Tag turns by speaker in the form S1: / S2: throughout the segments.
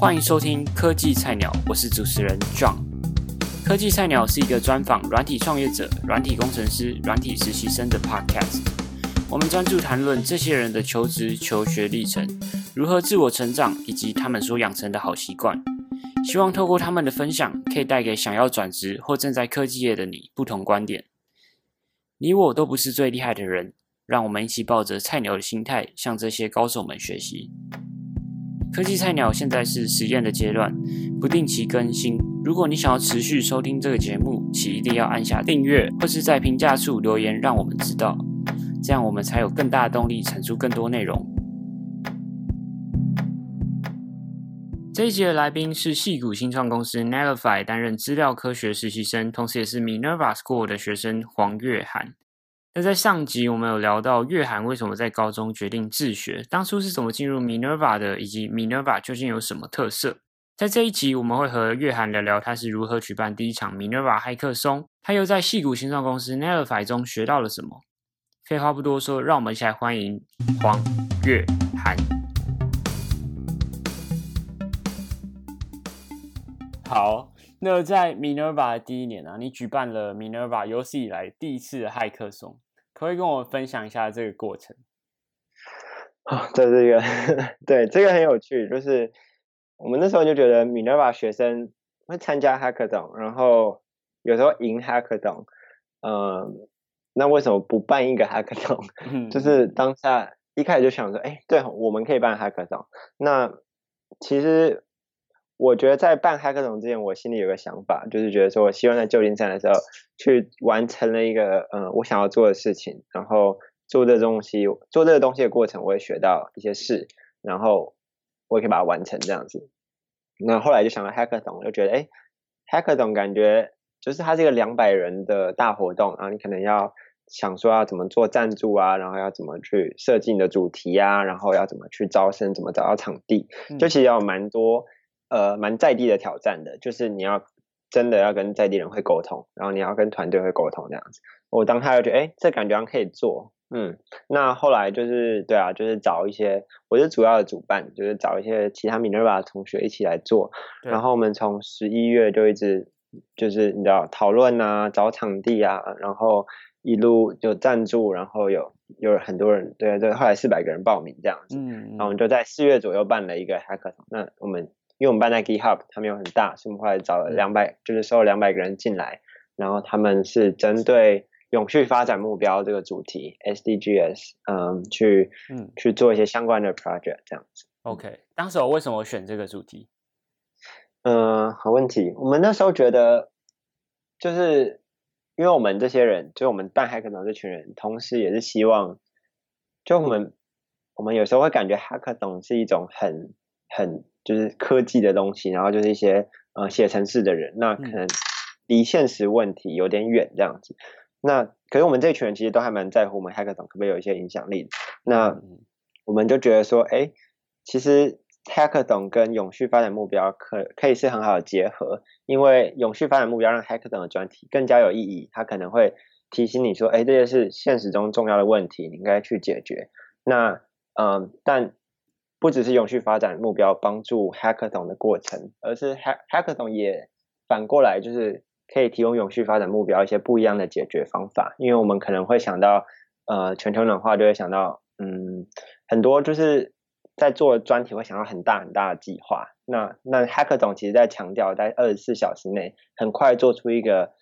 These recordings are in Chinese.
S1: 欢迎收听科技菜鸟，我是主持人 John。科技菜鸟是一个专访软体创业者、软体工程师、软体实习生的 Podcast。我们专注谈论这些人的求职、求学历程，如何自我成长，以及他们所养成的好习惯。希望透过他们的分享，可以带给想要转职或正在科技业的你不同观点。你我都不是最厉害的人，让我们一起抱着菜鸟的心态，向这些高手们学习。科技菜鸟现在是实验的阶段，不定期更新。如果你想要持续收听这个节目，请一定要按下订阅，或是在评价处留言，让我们知道，这样我们才有更大的动力产出更多内容。这一集的来宾是戏谷新创公司 Netlify 担任资料科学实习生，同时也是 Minerva School 的学生黄月涵。在上集我们有聊到月涵为什么在高中决定自学，当初是怎么进入 Minerva 的，以及 Minerva 究竟有什么特色。在这一集我们会和月涵聊聊他是如何举办第一场 Minerva 骇客松，他又在戏谷新创公司 Netlify 中学到了什么。废话不多说，让我们一起来欢迎黄月涵。好，那在 Minerva 的第一年啊，你举办了 Minerva 有史以来第一次的骇客松，可不可以跟我分享一下这个过程？
S2: 啊，这这个 对这个很有趣，就是我们那时候就觉得 Minerva 学生会参加 Hackathon，然后有时候赢 Hackathon，嗯，那为什么不办一个 Hackathon？就是当下一开始就想说，哎，对，我们可以办 Hackathon。那其实。我觉得在办 Hackathon 之前，我心里有个想法，就是觉得说我希望在旧金山的时候去完成了一个嗯我想要做的事情，然后做这东西，做这个东西的过程，我会学到一些事，然后我也可以把它完成这样子。那后来就想到 Hackathon，就觉得哎，Hackathon 感觉就是它是一个两百人的大活动，然后你可能要想说要怎么做赞助啊，然后要怎么去设计你的主题啊，然后要怎么去招生，怎么找到场地，就其实有蛮多。呃，蛮在地的挑战的，就是你要真的要跟在地人会沟通，然后你要跟团队会沟通这样子。我当他就觉得，哎，这感觉可以做，嗯。那后来就是，对啊，就是找一些，我是主要的主办，就是找一些其他 Minerva 的同学一起来做。然后我们从十一月就一直就是你知道讨论啊，找场地啊，然后一路就赞助，然后有有很多人，对对，后来四百个人报名这样子。嗯。然后我们就在四月左右办了一个 Hackathon。那我们。因为我们办在 GitHub，他们有很大，所以我们后来找了两百，就是收了两百个人进来，然后他们是针对永续发展目标这个主题 SDGs，嗯，去嗯去做一些相关的 project 这样子。
S1: OK，当时我为什么选这个主题？
S2: 嗯，好问题。我们那时候觉得，就是因为我们这些人，就我们办 Hackathon 这群人，同时也是希望，就我们我们有时候会感觉 Hackathon 是一种很很。就是科技的东西，然后就是一些呃写程式的人，那可能离现实问题有点远这样子。那可是我们这群人其实都还蛮在乎我们 Hackathon 可不可以有一些影响力。那我们就觉得说，哎，其实 Hackathon 跟永续发展目标可可以是很好的结合，因为永续发展目标让 Hackathon 的专题更加有意义，它可能会提醒你说，哎，这些是现实中重要的问题，你应该去解决。那嗯，但不只是永续发展目标帮助 Hackathon 的过程，而是 Hackathon 也反过来就是可以提供永续发展目标一些不一样的解决方法。因为我们可能会想到，呃，全球暖化就会想到，嗯，很多就是在做专题会想到很大很大的计划。那那 Hackathon 其实在强调在二十四小时内很快做出一个，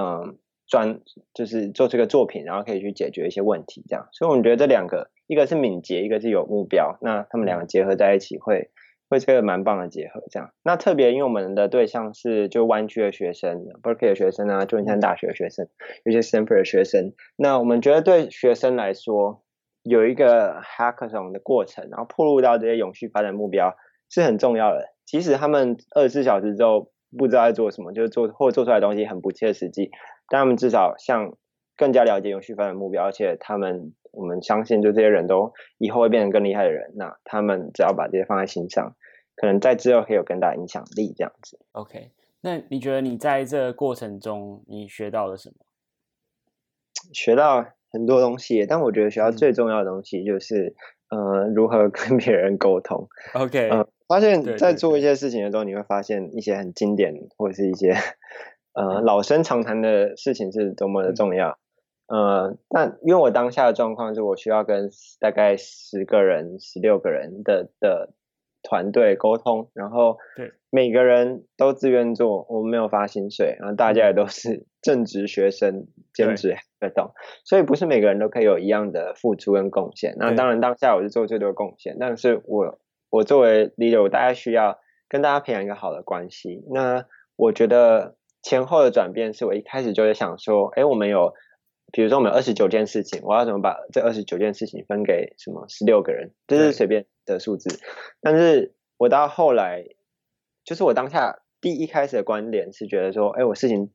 S2: 嗯。专就是做这个作品，然后可以去解决一些问题，这样。所以我们觉得这两个，一个是敏捷，一个是有目标，那他们两个结合在一起，会会是个蛮棒的结合。这样。那特别因为我们的对象是就湾区的学生，Berkeley 的学生啊，旧金山大学的学生，有些 Stanford 的学生。那我们觉得对学生来说，有一个 Hackathon 的过程，然后铺路到这些永续发展目标是很重要的。即使他们二十四小时之后不知道在做什么，就是做或做出来的东西很不切实际。但他们至少像更加了解永续发展目标，而且他们我们相信，就这些人都以后会变成更厉害的人。那他们只要把这些放在心上，可能在之后可以有更大影响力。这样子。
S1: OK，那你觉得你在这过程中你学到了什么？
S2: 学到很多东西，但我觉得学到最重要的东西就是，呃，如何跟别人沟通。
S1: OK，
S2: 嗯，发现，在做一些事情的时候，你会发现一些很经典或者是一些呃老生常谈的事情是多么的重要。呃，但因为我当下的状况是我需要跟大概十个人、十六个人的的团队沟通，然后
S1: 对
S2: 每个人都自愿做，我们没有发薪水，然后大家也都是 正职学生、兼职活动，所以不是每个人都可以有一样的付出跟贡献。那
S1: 对
S2: 当然，当下我是做最多贡献，但是我我作为 leader，我大概需要跟大家培养一个好的关系。那我觉得前后的转变是我一开始就在想说，哎，我们有，比如说我们有二十九件事情，我要怎么把这二十九件事情分给什么十六个人？这是随便的数字。但是我到后来，就是我当下第一开始的观点是觉得说，哎，我事情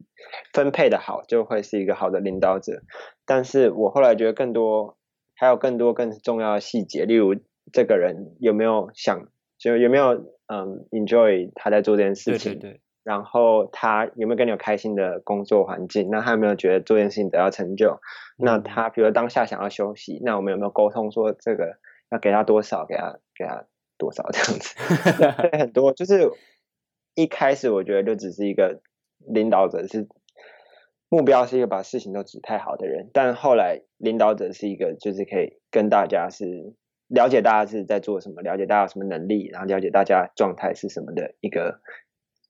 S2: 分配的好，就会是一个好的领导者。但是我后来觉得更多，还有更多更重要的细节，例如这个人有没有想，就有没有嗯 enjoy 他在做这件事情，
S1: 对对对，
S2: 然后他有没有跟你有开心的工作环境？那他有没有觉得做这件事情得到成就？那
S1: 嗯
S2: 他比如当下想要休息，那我们有没有沟通说这个要给他多少，给他给他多少这样子？很多就是一开始我觉得就只是一个领导者是目标是一个把事情都指太好的人，但后来领导者是一个就是可以跟大家是了解大家是在做什么，了解大家有什么能力，然后了解大家状态是什么的一个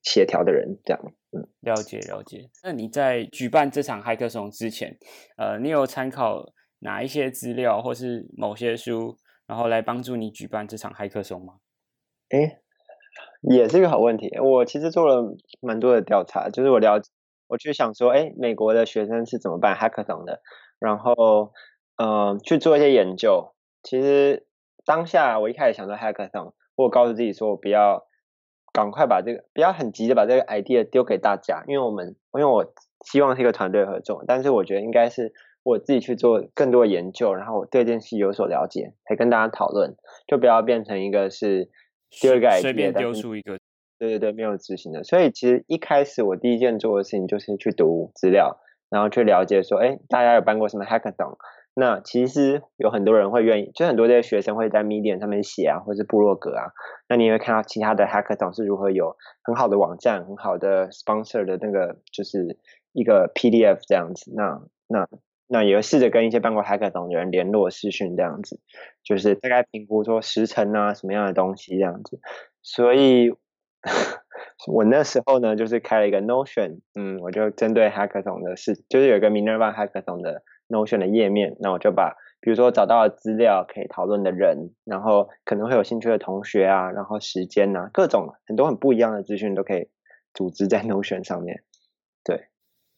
S2: 协调的人，这样。
S1: 嗯了解了解。那你在举办这场骇客松之前，呃，你有参考哪一些资料或是某些书，然后来帮助你举办这场骇客松吗？
S2: 哎，也是一个好问题。我其实做了蛮多的调查，就是我了解，我去想说，哎，美国的学生是怎么办 hackathon 的，然后嗯、呃去做一些研究。其实当下我一开始想做 hackathon，我告诉自己说，我不要赶快把这个，不要很急的把这个 idea 丢给大家，因为我们因为我希望是一个团队合作，但是我觉得应该是我自己去做更多的研究，然后我对这件事有所了解，才跟大家讨论，就不要变成一个是丢一个 idea，
S1: 随便丢出一个，
S2: 对对对，没有执行的。所以其实一开始我第一件做的事情就是去读资料，然后去了解说，哎，大家有办过什么 hackathon？那其实有很多人会愿意，就很多这些学生会在 Medium 上面写啊，或是部落格啊。那你也会看到其他的 hackathon 是如何有很好的网站、很好的 sponsor 的那个就是一个 PDF 这样子。那那那也会试着跟一些办过 hackathon 的人联络视讯这样子，就是大概评估说时程啊什么样的东西这样子。所以 我那时候呢，就是开了一个 Notion，嗯，我就针对 hackathon 的事，就是有一个 Minerva hackathon 的 Notion 的页面，那我就把比如说找到的资料、可以讨论的人，然后可能会有兴趣的同学啊，然后时间啊，各种很多很不一样的资讯都可以组织在 Notion 上面。
S1: 对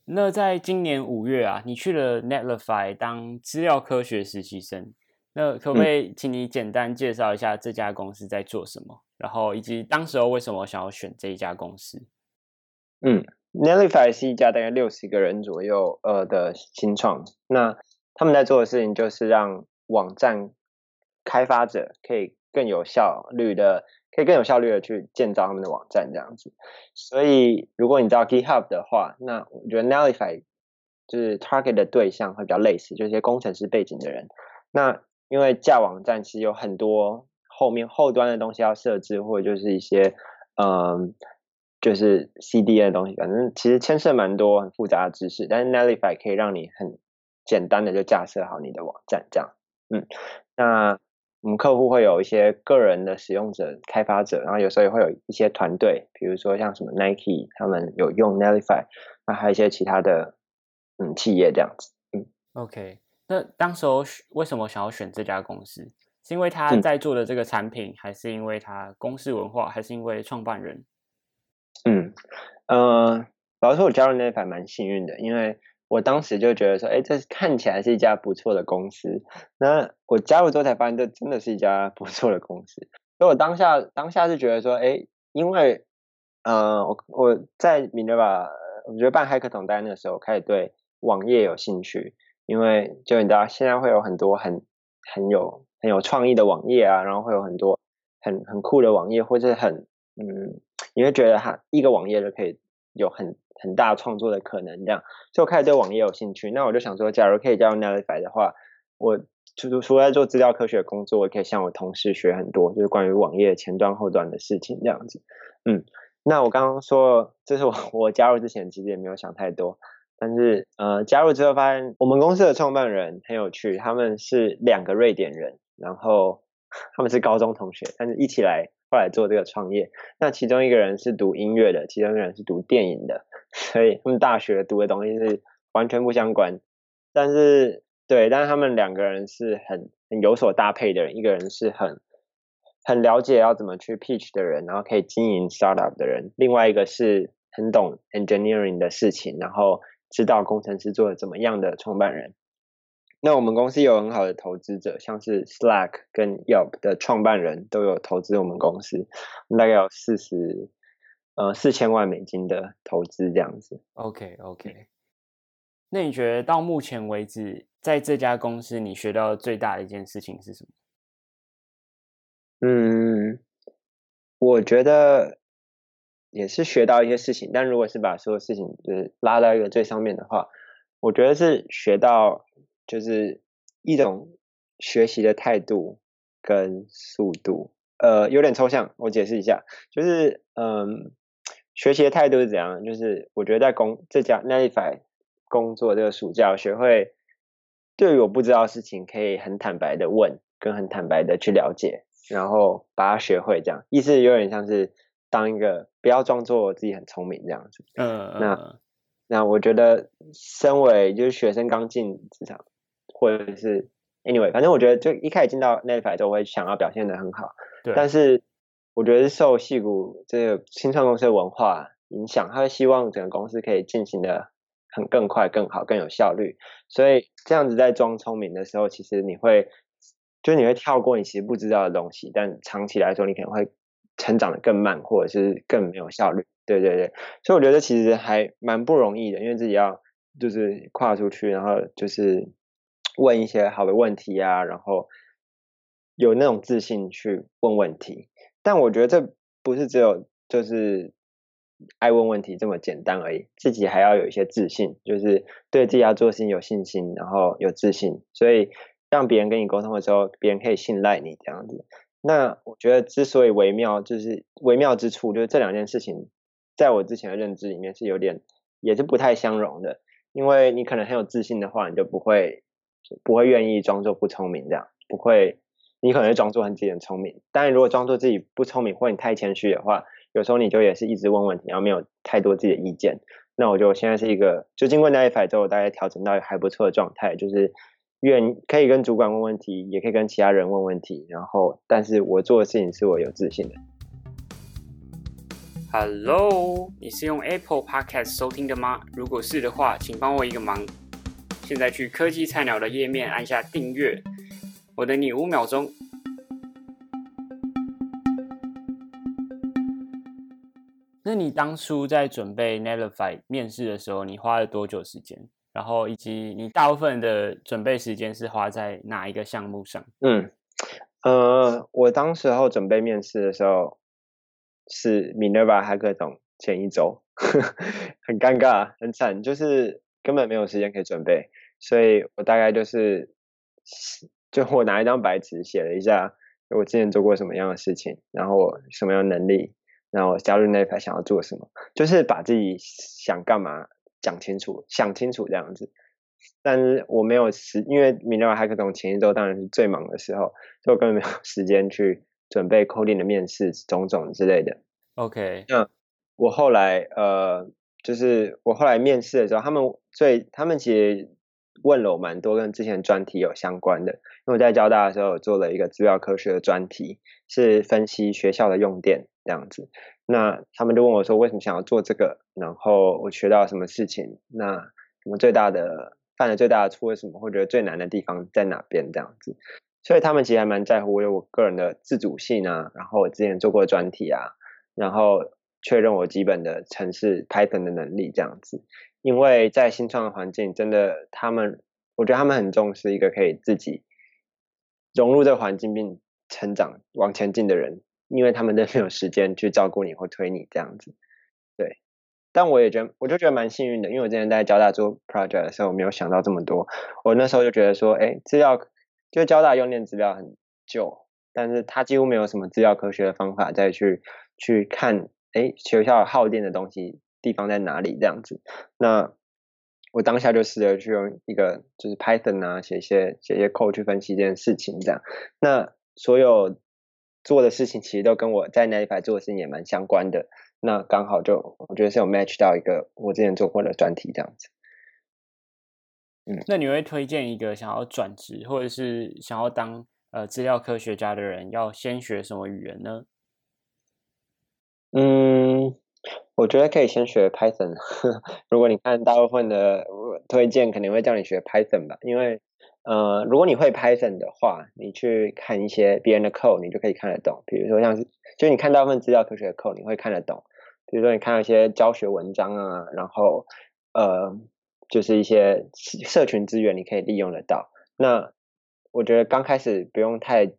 S1: 那在今年五月啊，你去了 Netlify 当资料科学实习生，那可不可以请你简单介绍一下这家公司在做什么，然后以及当时候为什么想要选这一家公司？
S2: 嗯 Nellify 是一家大概六十个人左右呃的新创，那他们在做的事情就是让网站开发者可以更有效率的，可以更有效率的去建造他们的网站这样子。所以如果你知道 GitHub 的话，那我觉得 Nellify 就是 target 的对象会比较类似，就是一些工程师背景的人。那因为架网站其实有很多后面后端的东西要设置，或者就是一些嗯。就是 CDN 的东西，反正其实牵涉蛮多很复杂的知识，但是 Netlify 可以让你很简单的就架设好你的网站，这样，嗯，那我们客户会有一些个人的使用者、开发者，然后有时候也会有一些团队，比如说像什么 Nike，他们有用 Netlify，那还有一些其他的嗯企业这样子，嗯
S1: OK，那当时候选为什么想要选这家公司？是因为他
S2: 嗯
S1: 在做的这个产品，还是因为他公司文化，还是因为创办人？
S2: 嗯，呃，老实说，我加入 Netlify 蛮幸运的，因为我当时就觉得说，哎，这看起来是一家不错的公司。那我加入之后才发现，这真的是一家不错的公司。所以我当下当下是觉得说，哎，因为呃，我我在 Minerva，我觉得办 Hackathon 在那个时候开始对网页有兴趣，因为就你知道，现在会有很多很很有很有创意的网页啊，然后会有很多很很酷的网页，或者很嗯。你会觉得它一个网页就可以有很很大创作的可能，这样，所以我开始对网页有兴趣。那我就想说，假如可以加入 Netlify 的话，我除除了做资料科学工作，我可以向我同事学很多，就是关于网页前端后端的事情这样子。嗯，那我刚刚说，这是我 我加入之前其实也没有想太多，但是呃加入之后发现，我们公司的创办人很有趣，他们是两个瑞典人，然后 他们是高中同学，但是一起来后来做这个创业。那其中一个人是读音乐的，其中一个人是读电影的，所以他们大学读的东西是完全不相关，但是。对，但是他们两个人是很很有所搭配的人，一个人是很很了解要怎么去 pitch 的人，然后可以经营 startup 的人；，另外一个是很懂 engineering 的事情，然后知道工程师做怎么样的创办人。那我们公司有很好的投资者，像是 Slack 跟 Yelp 的创办人都有投资我们公司，大概有四十呃四千万美金的投资这样子。
S1: OK OK，那你觉得到目前为止？在这家公司，你学到最大的一件事情是什么？
S2: 嗯，我觉得也是学到一些事情，但如果是把所有事情就是拉到一个最上面的话，我觉得是学到就是一种学习的态度跟速度。呃，有点抽象，我解释一下，就是嗯，学习的态度是怎样？就是我觉得在工这家 n e t i f y 工作这个暑假，学会。对于我不知道的事情，可以很坦白的问，跟很坦白的去了解，然后把它学会，这样意思有点像是当一个不要装作自己很聪明这样子。嗯，那那我觉得身为就是学生刚进职场，或者是 anyway，反正我觉得就一开始进到 e t f i 都会想要表现的很好。
S1: 对。
S2: 但是我觉得受戏骨这个新创公司的文化影响，他会希望整个公司可以进行的。很更快、更好、更有效率，所以这样子在装聪明的时候，其实你会，就你会跳过你其实不知道的东西，但长期来说，你可能会成长的更慢，或者是更没有效率。对对对，所以我觉得其实还蛮不容易的，因为自己要就是跨出去，然后就是问一些好的问题啊，然后有那种自信去问问题。但我觉得这不是只有就是。爱问问题这么简单而已，自己还要有一些自信，就是对自己要做事情有信心，然后有自信，所以让别人跟你沟通的时候，别人可以信赖你这样子。那我觉得之所以微妙，就是微妙之处，就是这两件事情，在我之前的认知里面是有点，也是不太相容的。因为你可能很有自信的话，你就不会不会愿意装作不聪明这样，不会，你可能会装作很自己很聪明。但如果装作自己不聪明，或你太谦虚的话。有时候你就也是一直问问题，然后没有太多自己的意见。那我就现在是一个，就经过那一排之后，大概调整到还不错的状态，就是愿可以跟主管问问题，也可以跟其他人问问题。然后，但是我做的事情是我有自信的。
S1: Hello，你是用 Apple Podcast 收听的吗？如果是的话，请帮我一个忙，现在去科技菜鸟的页面按下订阅，我等你五秒钟。那你当初在准备 Netlify 面试的时候，你花了多久时间？然后以及你大部分的准备时间是花在哪一个项目上？
S2: 嗯，呃，我当时候准备面试的时候是 Minerva Hacker 总前一周，很尴尬，很惨，就是根本没有时间可以准备，所以我大概就是就我拿一张白纸写了一下我之前做过什么样的事情，然后我什么样的能力。然后加入那一排想要做什么，就是把自己想干嘛讲清楚，想清楚这样子。但是我没有时，因为米勒海克总前一周当然是最忙的时候，所以我根本没有 时间去准备 coding 的面试种种之类的。
S1: OK，
S2: 那我后来呃，就是我后来面试的时候，他们最他们其实问了我蛮多跟之前专题有相关的，因为我在交大的时候做了一个资料科学的专题，是分析学校的用电。这样子，那他们就问我说，为什么想要做这个？然后我学到什么事情？那什么最大的犯了最大的错为什么？或者最难的地方在哪边？这样子，所以他们其实还蛮在乎我有我个人的自主性啊，然后我之前做过专题啊，然后确认我基本的城市 Python 的能力这样子。因为在新创的环境，真的他们，我觉得他们很重视一个可以自己融入这个环境并成长往前进的人。因为他们都没有时间去照顾你或推你这样子，对。但我也觉得，我就觉得蛮幸运的，因为我之前在交大做 project 的时候，我没有想到这么多。我那时候就觉得说，哎，资料就交大用电资料很旧，但是它几乎没有什么资料科学的方法再去去看，哎，学校耗电的东西地方在哪里这样子。那我当下就试着去用一个就是 Python 啊，写一些写一些 code 去分析这件事情，这样。那所有做的事情其实都跟我在那一排做的事情也蛮相关的。那刚好就我觉得是有 match 到一个我之前做过的专题这样子。
S1: 嗯，那你会推荐一个想要转职或者是想要当呃资料科学家的人要先学什么语言呢？
S2: 嗯。我觉得可以先学 Python。如果你看大部分的推荐，肯定会叫你学 Python 吧。因为，呃，如果你会 Python 的话，你去看一些别人的 code，你就可以看得懂。比如说像是，就你看大部分资料科学的 code，你会看得懂。比如说你看一些教学文章啊，然后，呃，就是一些社群资源，你可以利用得到。那我觉得刚开始不用太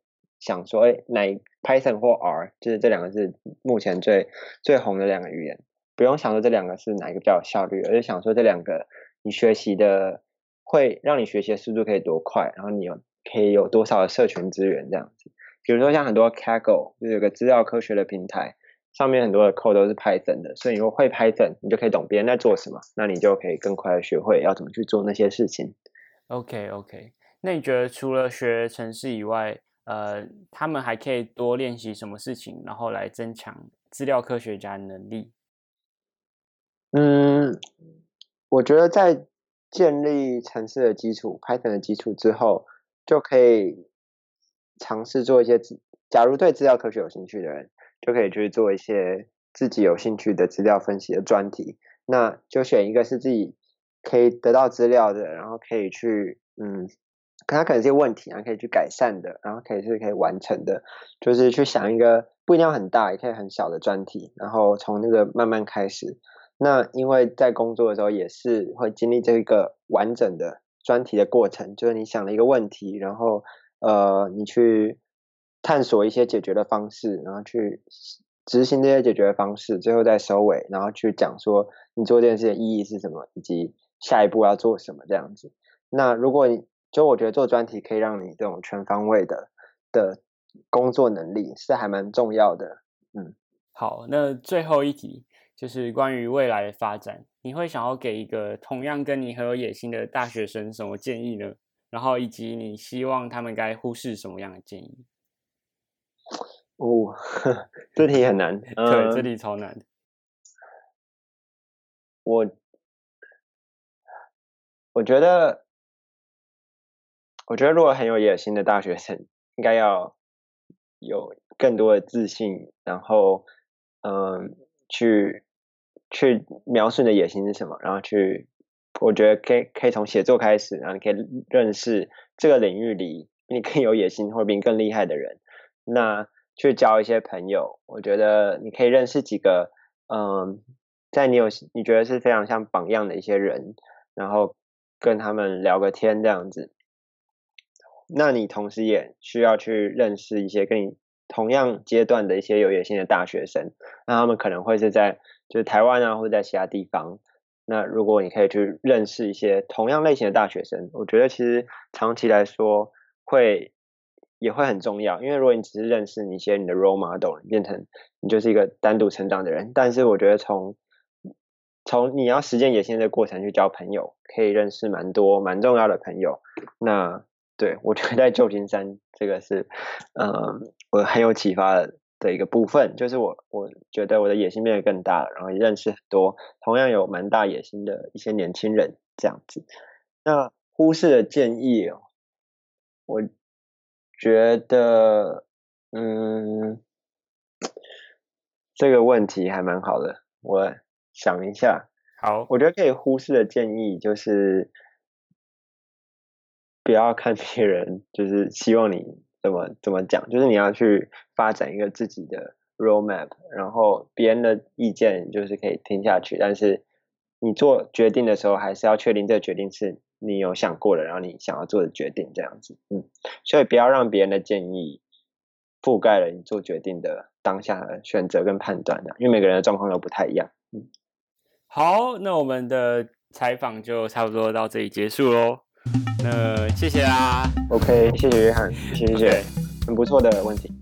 S2: 想说，哎，哪？Python 或 R 就是这两个是目前最最红的两个语言，不用想说这两个是哪一个比较有效率，而是想说这两个你学习的会让你学习的速度可以多快，然后你有可以有多少的社群资源这样子。比如说像很多 Kaggle 就是有个资料科学的平台，上面很多的 code 都是 Python 的，所以你如果会 Python，你就可以懂别人在做什么，那你就可以更快的学会要怎么去做那些事情。
S1: OK OK，那你觉得除了学程式以外？呃，他们还可以多练习什么事情，然后来增强资料科学家的能力。
S2: 嗯，我觉得在建立城市的基础、Python 的基础之后，就可以尝试做一些。假如对资料科学有兴趣的人，就可以去做一些自己有兴趣的资料分析的专题。那就选一个是自己可以得到资料的，然后可以去嗯。可它可能是些问题啊，可以去改善的，然后可以是可以完成的，就是去想一个不一定要很大，也可以很小的专题，然后从那个慢慢开始。那因为在工作的时候也是会经历这一个完整的专题的过程，就是你想了一个问题，然后呃你去探索一些解决的方式，然后去执行这些解决的方式，最后再收尾，然后去讲说你做这件事的意义是什么，以及下一步要做什么这样子。那如果你就我觉得做专题可以让你这种全方位的的工作能力是还蛮重要的。嗯，
S1: 好，那最后一题就是关于未来的发展，你会想要给一个同样跟你很有野心的大学生什么建议呢？然后以及你希望他们该忽视什么样的建议？
S2: 哦，这题很难，
S1: 对，这题超难。
S2: 我我觉得。我觉得，如果很有野心的大学生，应该要有更多的自信，然后，嗯，去去描述你的野心是什么，然后去，我觉得可以可以从写作开始，然后你可以认识这个领域里比你更有野心或者比你更厉害的人，那去交一些朋友，我觉得你可以认识几个，嗯，在你有你觉得是非常像榜样的一些人，然后跟他们聊个天这样子。那你同时也需要去认识一些跟你同样阶段的一些有野心的大学生，那他们可能会是在就是台湾啊，或者在其他地方。那如果你可以去认识一些同样类型的大学生，我觉得其实长期来说会也会很重要。因为如果你只是认识你一些你的 role model，变成你就是一个单独成长的人。但是我觉得从从你要实践野心的过程去交朋友，可以认识蛮多蛮重要的朋友。那对，我觉得在旧金山这个是，嗯，我很有启发的一个部分，就是我我觉得我的野心变得更大了，然后认识很多同样有蛮大野心的一些年轻人，这样子。那忽视的建议哦，我觉得，嗯，这个问题还蛮好的，我想一下。
S1: 好，
S2: 我觉得可以忽视的建议就是。不要看别人，就是希望你怎么怎么讲，就是你要去发展一个自己的 roadmap，然后别人的意见就是可以听下去，但是你做决定的时候还是要确定这个决定是你有想过的，然后你想要做的决定这样子，嗯，所以不要让别人的建议覆盖了你做决定的当下的选择跟判断的，因为每个人的状况都不太一样，嗯，
S1: 好，那我们的采访就差不多到这里结束喽。那谢谢啦。
S2: OK，谢谢约翰，谢谢很不错的问题。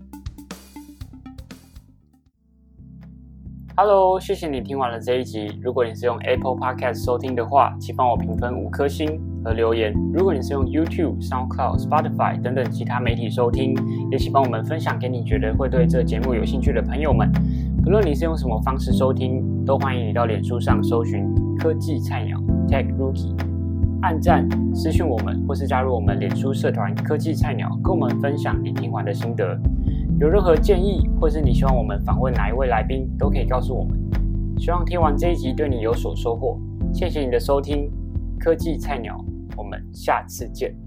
S1: Hello，谢谢你听完了这一集。如果你是用 Apple Podcast 收听的话，请帮我评分五颗星和留言。如果你是用 YouTube、SoundCloud、Spotify 等等其他媒体收听，也请帮我们分享给你觉得会对这节目有兴趣的朋友们。不论你是用什么方式收听，都欢迎你到脸书上搜寻“科技菜鸟 Tech Rookie”，按赞、私讯我们，或是加入我们脸书社团“科技菜鸟”，跟我们分享你听完的心得。有任何建议，或是你希望我们访问哪一位来宾，都可以告诉我们。希望听完这一集对你有所收获，谢谢你的收听，科技菜鸟，我们下次见。